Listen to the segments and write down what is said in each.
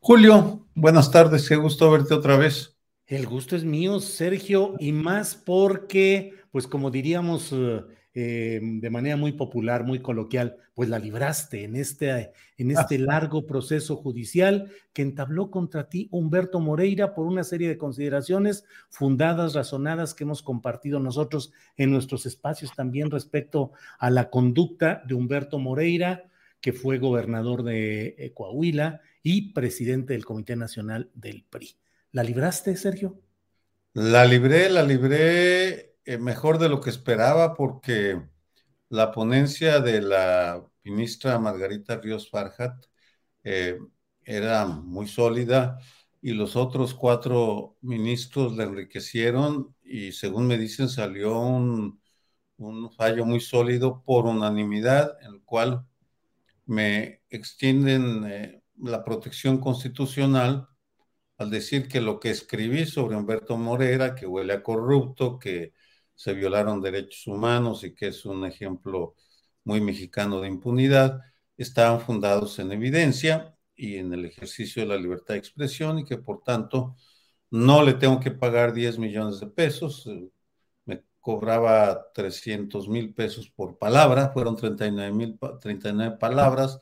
Julio, buenas tardes, qué gusto verte otra vez. El gusto es mío, Sergio, y más porque, pues como diríamos eh, eh, de manera muy popular, muy coloquial, pues la libraste en este, en este largo proceso judicial que entabló contra ti Humberto Moreira por una serie de consideraciones fundadas, razonadas que hemos compartido nosotros en nuestros espacios también respecto a la conducta de Humberto Moreira, que fue gobernador de eh, Coahuila y presidente del Comité Nacional del PRI. ¿La libraste, Sergio? La libré, la libré eh, mejor de lo que esperaba porque la ponencia de la ministra Margarita Ríos Farjat eh, era muy sólida y los otros cuatro ministros la enriquecieron y según me dicen salió un, un fallo muy sólido por unanimidad en el cual me extienden eh, la protección constitucional al decir que lo que escribí sobre Humberto Morera, que huele a corrupto, que se violaron derechos humanos y que es un ejemplo muy mexicano de impunidad, estaban fundados en evidencia y en el ejercicio de la libertad de expresión y que por tanto no le tengo que pagar 10 millones de pesos, cobraba 300 mil pesos por palabra, fueron 39 mil 39 palabras.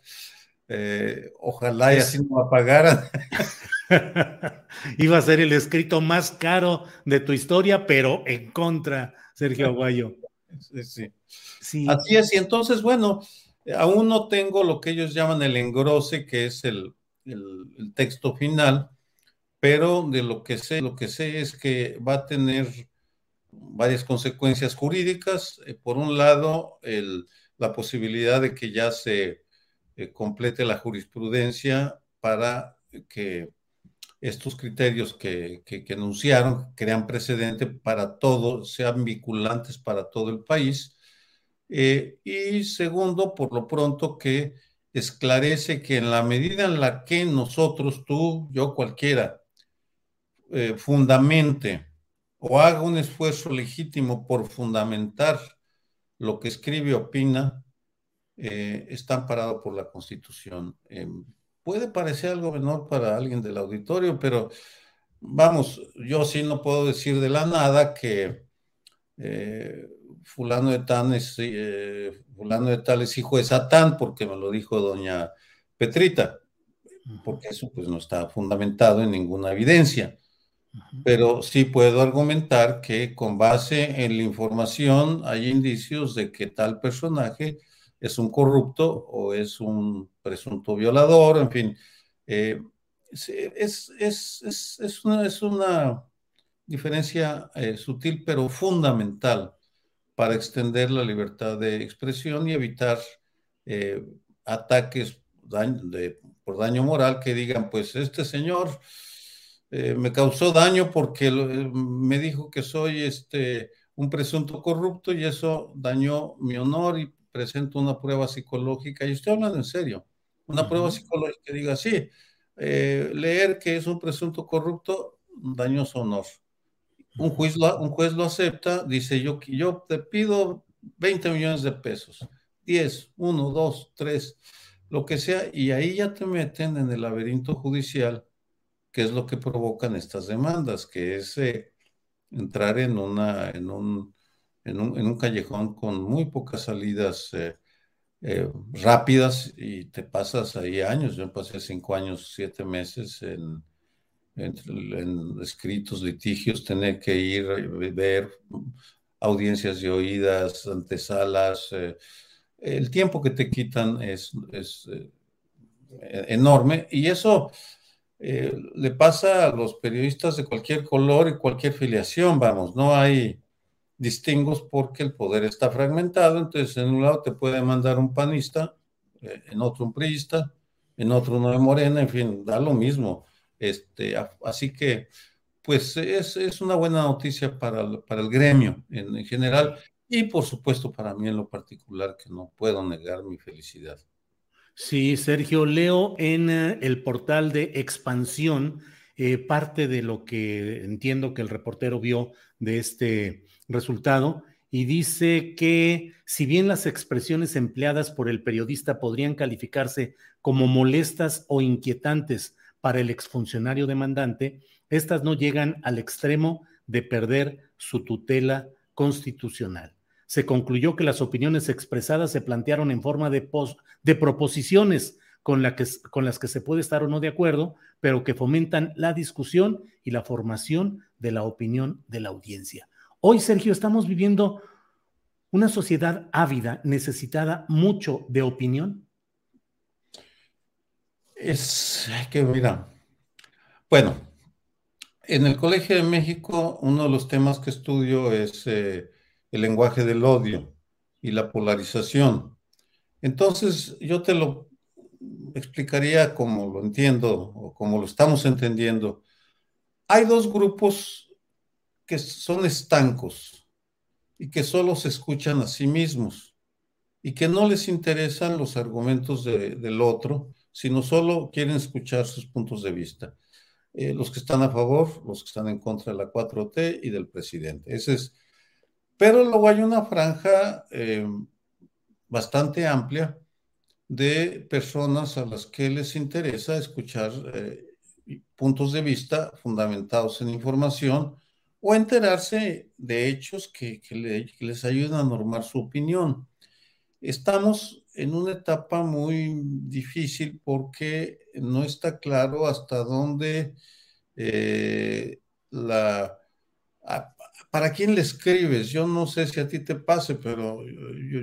Eh, ojalá y así no me pagaran. Iba a ser el escrito más caro de tu historia, pero en contra, Sergio Aguayo. Sí, sí. Así es, y entonces, bueno, aún no tengo lo que ellos llaman el engrose, que es el, el texto final, pero de lo que sé, lo que sé es que va a tener varias consecuencias jurídicas. Eh, por un lado, la posibilidad de que ya se eh, complete la jurisprudencia para que estos criterios que, que, enunciaron crean precedente para todo, sean vinculantes para todo el país. Eh, y segundo, por lo pronto, que esclarece que en la medida en la que nosotros, tú, yo, cualquiera, fundamente o haga un esfuerzo legítimo por fundamentar lo que escribe opina, eh, está amparado por la Constitución. Eh, puede parecer algo menor para alguien del auditorio, pero vamos, yo sí no puedo decir de la nada que eh, fulano, de tal es, fulano de tal es hijo de Satán, porque me lo dijo doña Petrita, porque eso pues no está fundamentado en ninguna evidencia. Pero sí puedo argumentar que con base en la información hay indicios de que tal personaje es un corrupto o es un presunto violador, en fin. Eh, es, una, diferencia eh, sutil pero fundamental para extender la libertad de expresión y evitar eh, ataques por daño moral que digan, pues este señor me causó daño porque me dijo que soy este, un presunto corrupto y eso dañó mi honor presento una prueba psicológica. Y estoy hablando en serio, una prueba psicológica que diga, sí, eh, leer que es un presunto corrupto dañó su honor. Un juez, lo, un juez lo acepta, dice yo, yo te pido 20 millones de pesos, 10, 1, 2, 3, lo que sea, y ahí ya te meten en el laberinto judicial, que es lo que provocan estas demandas, que es eh, entrar en, una, en, un, en, un, callejón con muy pocas salidas eh, eh, rápidas y te pasas ahí años. Yo pasé cinco años, siete meses en, escritos, litigios, tener que ir, ver audiencias de oídas, antesalas. Eh, el tiempo que te quitan es, enorme y eso eh, le pasa a los periodistas de cualquier color y cualquier filiación, vamos, no hay distingos porque el poder está fragmentado, entonces en un lado te puede mandar un panista, eh, en otro un priista, en otro uno de morena, en fin, da lo mismo. Este, así que, pues es, es una buena noticia para, para el gremio en general y por supuesto para mí en lo particular, que no puedo negar mi felicidad. Sí, Sergio, leo en eh, el portal de expansión eh, parte de lo que entiendo que el reportero vio de este resultado y dice que si bien las expresiones empleadas por el periodista podrían calificarse como molestas o inquietantes para el exfuncionario demandante, estas no llegan al extremo de perder su tutela constitucional se concluyó que las opiniones expresadas se plantearon en forma de, de proposiciones con, que, con las que se puede estar o no de acuerdo, pero que fomentan la discusión y la formación de la opinión de la audiencia. Hoy, Sergio, estamos viviendo una sociedad ávida, necesitada mucho de opinión. Es que, mira, bueno, en el Colegio de México uno de los temas que estudio es eh, el lenguaje del odio y la polarización. Entonces, yo te lo explicaría como lo entiendo o como lo estamos entendiendo. Hay dos grupos que son estancos y que solo se escuchan a sí mismos y que no les interesan los argumentos del otro, sino solo quieren escuchar sus puntos de vista. Eh, los que están a favor, los que están en contra de la 4T y del presidente. Ese es pero luego hay una franja eh, bastante amplia de personas a las que les interesa escuchar eh, puntos de vista fundamentados en información o enterarse de hechos que, les ayuden a normar su opinión. Estamos en una etapa muy difícil porque no está claro hasta dónde eh, la ¿para quién le escribes? Yo no sé si a ti te pase, pero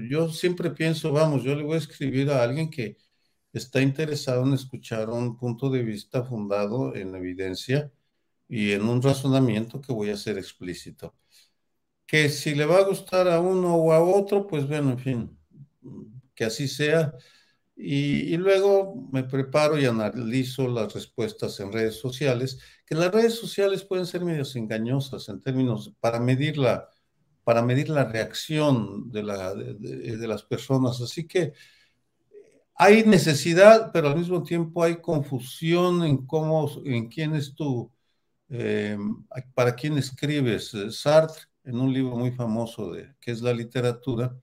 yo, siempre pienso, vamos, yo le voy a escribir a alguien que está interesado en escuchar un punto de vista fundado en evidencia y en un razonamiento que voy a ser explícito. Que si le va a gustar a uno o a otro, pues bueno, en fin, que así sea. Y, luego me preparo y analizo las respuestas en redes sociales, que las redes sociales pueden ser medios engañosas en términos para medir la, para medir la reacción de, la, de, las personas. Así que hay necesidad, pero al mismo tiempo hay confusión en cómo, en quién es tu, eh, para quién escribes. Sartre, en un libro muy famoso de que es la literatura,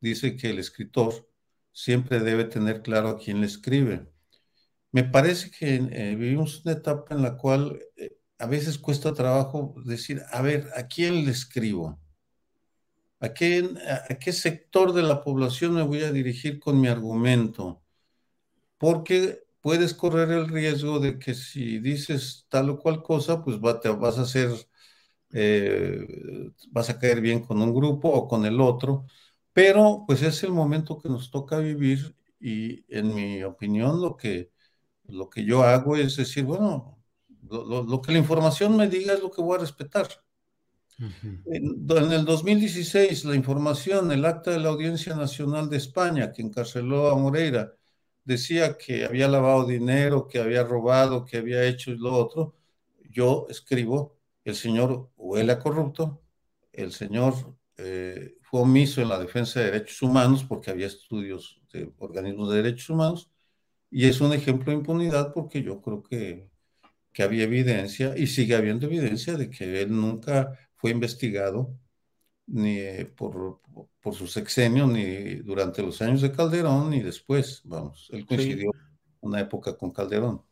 dice que el escritor siempre debe tener claro a quién le escribe. Me parece que eh, vivimos una etapa en la cual eh, a veces cuesta trabajo decir, a ver, ¿a quién le escribo? ¿A qué, ¿A qué sector de la población me voy a dirigir con mi argumento? Porque puedes correr el riesgo de que si dices tal o cual cosa, pues te vas a hacer, eh, vas a caer bien con un grupo o con el otro, pero pues es el momento que nos toca vivir y en mi opinión lo que, lo que yo hago es decir, bueno, lo, que la información me diga es lo que voy a respetar. en, en, el 2016, la información, el acta de la Audiencia Nacional de España, que encarceló a Moreira, decía que había lavado dinero, que había robado, que había hecho y lo otro. Yo escribo, el señor huele a corrupto, el señor eh, fue omiso en la defensa de derechos humanos porque había estudios de organismos de derechos humanos y es un ejemplo de impunidad porque yo creo que, que había evidencia y sigue habiendo evidencia de que él nunca fue investigado ni por, por su sexenio, ni durante los años de Calderón, ni después. Vamos, él coincidió una época con Calderón.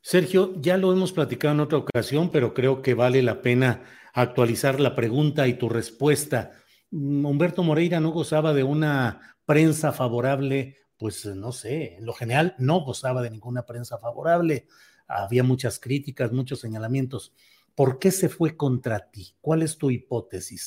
Sergio, ya lo hemos platicado en otra ocasión, pero creo que vale la pena actualizar la pregunta y tu respuesta. Mm, Humberto Moreira no gozaba de una prensa favorable, pues no sé, en lo general no gozaba de ninguna prensa favorable. Había muchas críticas, muchos señalamientos. ¿Por qué se fue contra ti? ¿Cuál es tu hipótesis?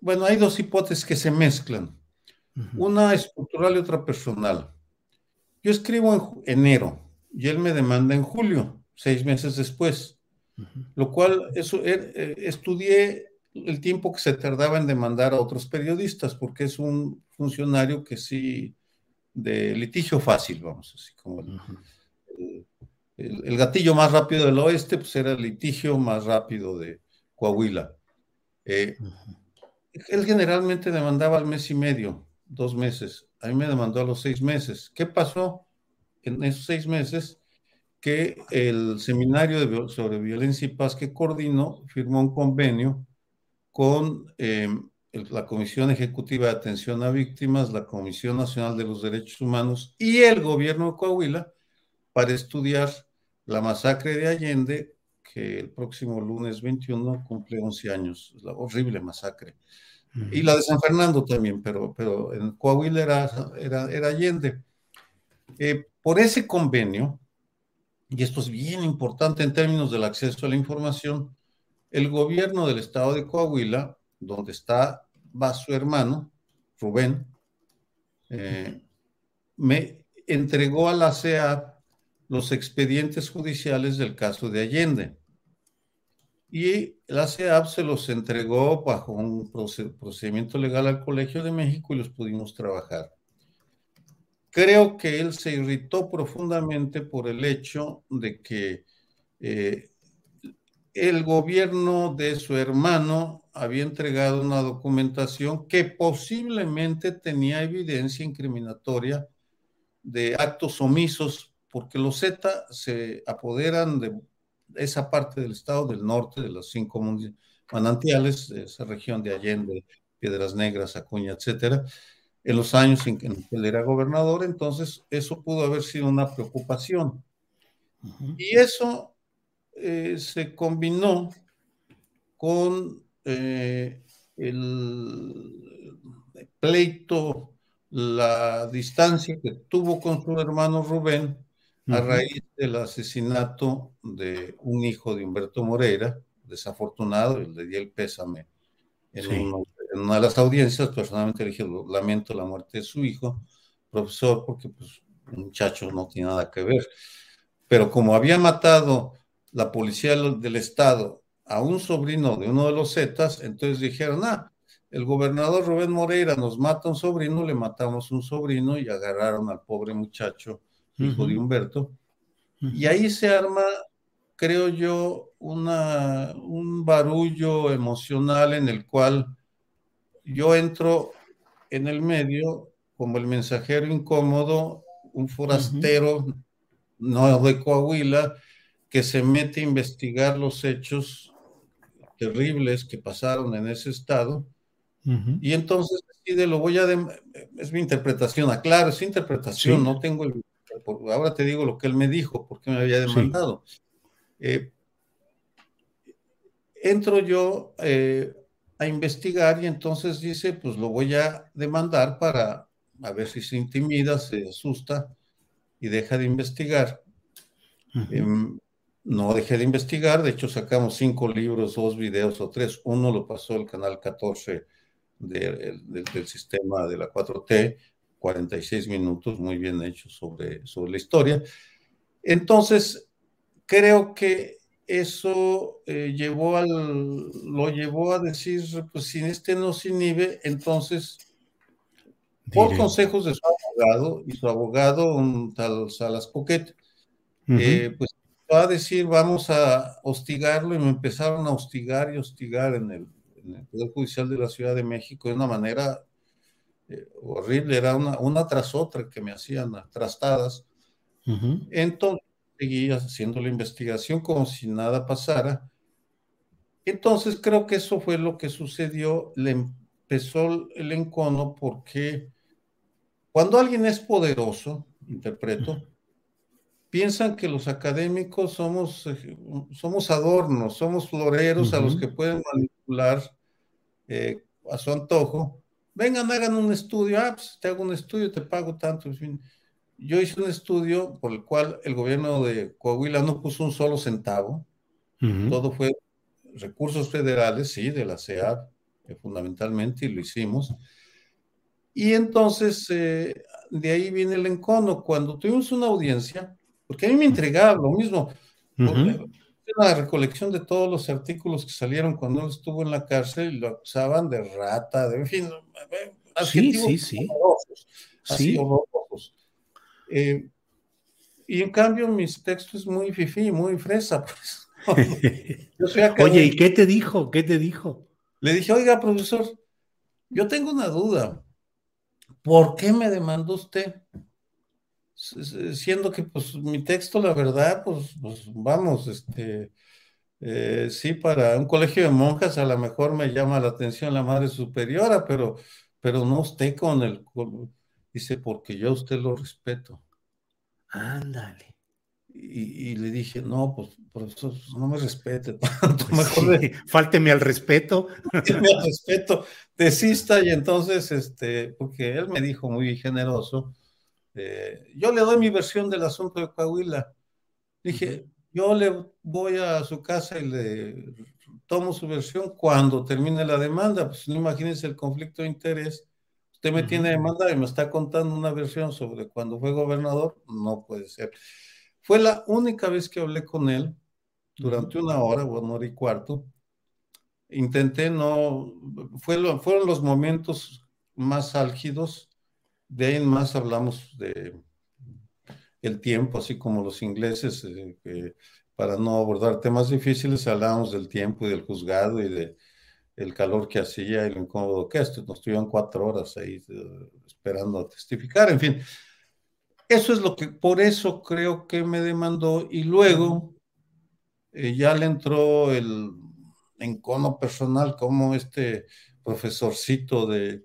bueno, hay dos hipótesis que se mezclan. Una estructural y otra personal. Yo escribo en enero y él me demanda en julio, seis meses después, lo cual eso, eh, eh, estudié el tiempo que se tardaba en demandar a otros periodistas, porque es un funcionario que sí, de litigio fácil, vamos, así como el, el, gatillo más rápido del oeste, pues era el litigio más rápido de Coahuila. Eh, él generalmente demandaba al mes y medio, dos meses. A mí me demandó a los seis meses. ¿Qué pasó en esos seis meses? Que el seminario sobre violencia y paz que coordinó firmó un convenio con em, la Comisión Ejecutiva de Atención a Víctimas, la Comisión Nacional de los Derechos Humanos y el gobierno de Coahuila para estudiar la masacre de Allende, que el próximo lunes 21 cumple 11 años, la horrible masacre. Y la de San Fernando también, pero, pero en Coahuila era, era, Allende. Eh, por ese convenio, y esto es bien importante en términos del acceso a la información, el gobierno del estado de Coahuila, donde está, va su hermano, Rubén, eh, me entregó a la CEA los expedientes judiciales del caso de Allende. Y la CEAP se los entregó bajo un procedimiento legal al Colegio de México y los pudimos trabajar. Creo que él se irritó profundamente por el hecho de que eh, el gobierno de su hermano había entregado una documentación que posiblemente tenía evidencia incriminatoria de actos omisos porque los Z se apoderan de esa parte del estado del norte, de los cinco manantiales, esa región de Allende, Piedras Negras, Acuña, etcétera, en los años en que él era gobernador, entonces eso pudo haber sido una preocupación. Y eso eh, se combinó con eh, el pleito, la distancia que tuvo con su hermano Rubén, a raíz del asesinato de un hijo de Humberto Moreira, desafortunado, le di el pésame en, una de las audiencias, personalmente le dije, lamento la muerte de su hijo, profesor, porque pues un muchacho no tiene nada que ver. Pero como había matado la policía del estado a un sobrino de uno de los Zetas, entonces dijeron, ah, el gobernador Rubén Moreira nos mata un sobrino, le matamos un sobrino y agarraron al pobre muchacho hijo de Humberto. Y ahí se arma, creo yo, una, un barullo emocional en el cual yo entro en el medio como el mensajero incómodo, un forastero no de Coahuila, que se mete a investigar los hechos terribles que pasaron en ese estado. Y entonces decide, lo voy a... Es mi interpretación, aclaro, es interpretación, no tengo el... Ahora te digo lo que él me dijo, porque me había demandado. Eh, entro yo eh, a investigar y entonces dice, pues lo voy a demandar para a ver si se intimida, se asusta y deja de investigar. Em, no dejé de investigar, de hecho sacamos cinco libros, dos videos o tres. Uno lo pasó el canal 14 del sistema de la 4T, 46 minutos, muy bien hecho sobre, sobre la historia. Entonces, creo que eso eh, llevó al, lo llevó a decir, pues si este no se inhibe, entonces, por consejos de su abogado, y su abogado, un tal Salas Poquet, eh, pues va a decir, vamos a hostigarlo, y me empezaron a hostigar y hostigar en el, Poder Judicial de la Ciudad de México de una manera eh, horrible, era una, una tras otra que me hacían trastadas. Entonces, seguía haciendo la investigación como si nada pasara. Entonces creo que eso fue lo que sucedió. Le empezó el encono porque cuando alguien es poderoso, interpreto, piensan que los académicos somos, eh, somos adornos, somos floreros a los que pueden manipular eh, a su antojo. Vengan, hagan un estudio. Ah, pues te hago un estudio, te pago tanto. Yo hice un estudio por el cual el gobierno de Coahuila no puso un solo centavo, todo fue recursos federales, sí, de la CEA, eh, fundamentalmente, y lo hicimos. Y entonces, eh, de ahí viene el encono. Cuando tuvimos una audiencia, porque a mí me entregaba lo mismo, una recolección de todos los artículos que salieron cuando él estuvo en la cárcel y lo acusaban de rata, de en fin, sí, sí, sí. sí. Eh, y en cambio, mis textos es muy fifí, muy fresa, pues. Oye, ¿y qué te dijo? ¿Qué te dijo? Le dije, oiga, profesor, yo tengo una duda. ¿Por qué me demandó usted? Siendo que, pues, mi texto, la verdad, pues, pues vamos, este, eh, sí, para un colegio de monjas a lo mejor me llama la atención la madre superiora, pero, pero no usted con el, Dice, porque yo a usted lo respeto. Ándale. Y, le dije, no, pues profesor, no me respete tanto, mejor fálteme al respeto. Fálteme al respeto, desista y entonces, este, porque él me dijo muy generoso, eh, yo le doy mi versión del asunto de Coahuila. Dije, yo le voy a su casa y le tomo su versión cuando termine la demanda, pues no imagínense el conflicto de interés Usted me tiene demanda y me está contando una versión sobre cuando fue gobernador. No puede ser. Fue la única vez que hablé con él durante una hora, una hora y cuarto. Intenté no, fue fueron los momentos más álgidos. De ahí en más hablamos de el tiempo, así como los ingleses, eh, para no abordar temas difíciles, hablamos del tiempo y del juzgado y de el calor que hacía y lo incómodo que esto. Nos estuvieron cuatro horas ahí eh, esperando a testificar, en fin. Eso es lo que, por eso creo que me demandó y luego eh, ya le entró el encono personal como este profesorcito de,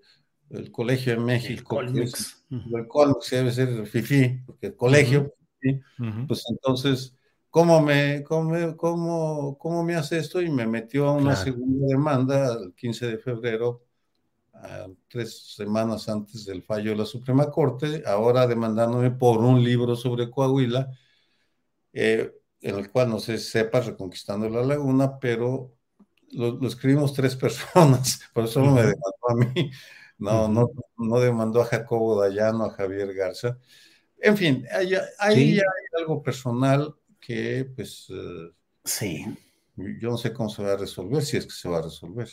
del Colegio de México. El Colmex. El Colmex debe ser FIFI, porque el colegio, pues entonces ¿cómo me, cómo, cómo, cómo me hace esto? Y me metió a una segunda demanda el 15 de febrero, tres semanas antes del fallo de la Suprema Corte, ahora demandándome por un libro sobre Coahuila, eh, en el cual no se sepa Reconquistando la Laguna, pero lo, escribimos tres personas, por eso no me demandó a mí, no, no, no demandó a Jacobo Dayano, a Javier Garza. En fin, ahí, hay algo personal que pues... Eh, sí. Yo no sé cómo se va a resolver, si es que se va a resolver.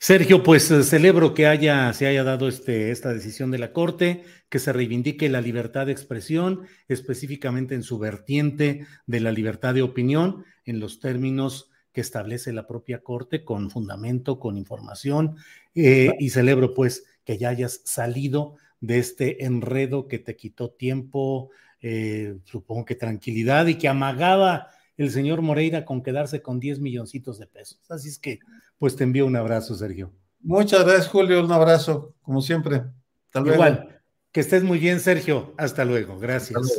Sergio, pues eh, celebro que haya, se haya dado este, esta decisión de la Corte, que se reivindique la libertad de expresión, específicamente en su vertiente de la libertad de opinión, en los términos que establece la propia Corte, con fundamento, con información, eh, y celebro pues que ya hayas salido de este enredo que te quitó tiempo, eh, supongo que tranquilidad y que amagaba el señor Moreira con quedarse con 10 milloncitos de pesos. Así es que, pues te envío un abrazo, Sergio. Muchas gracias, Julio. Un abrazo, como siempre. Hasta luego. Igual. Que estés muy bien, Sergio. Hasta luego. Gracias.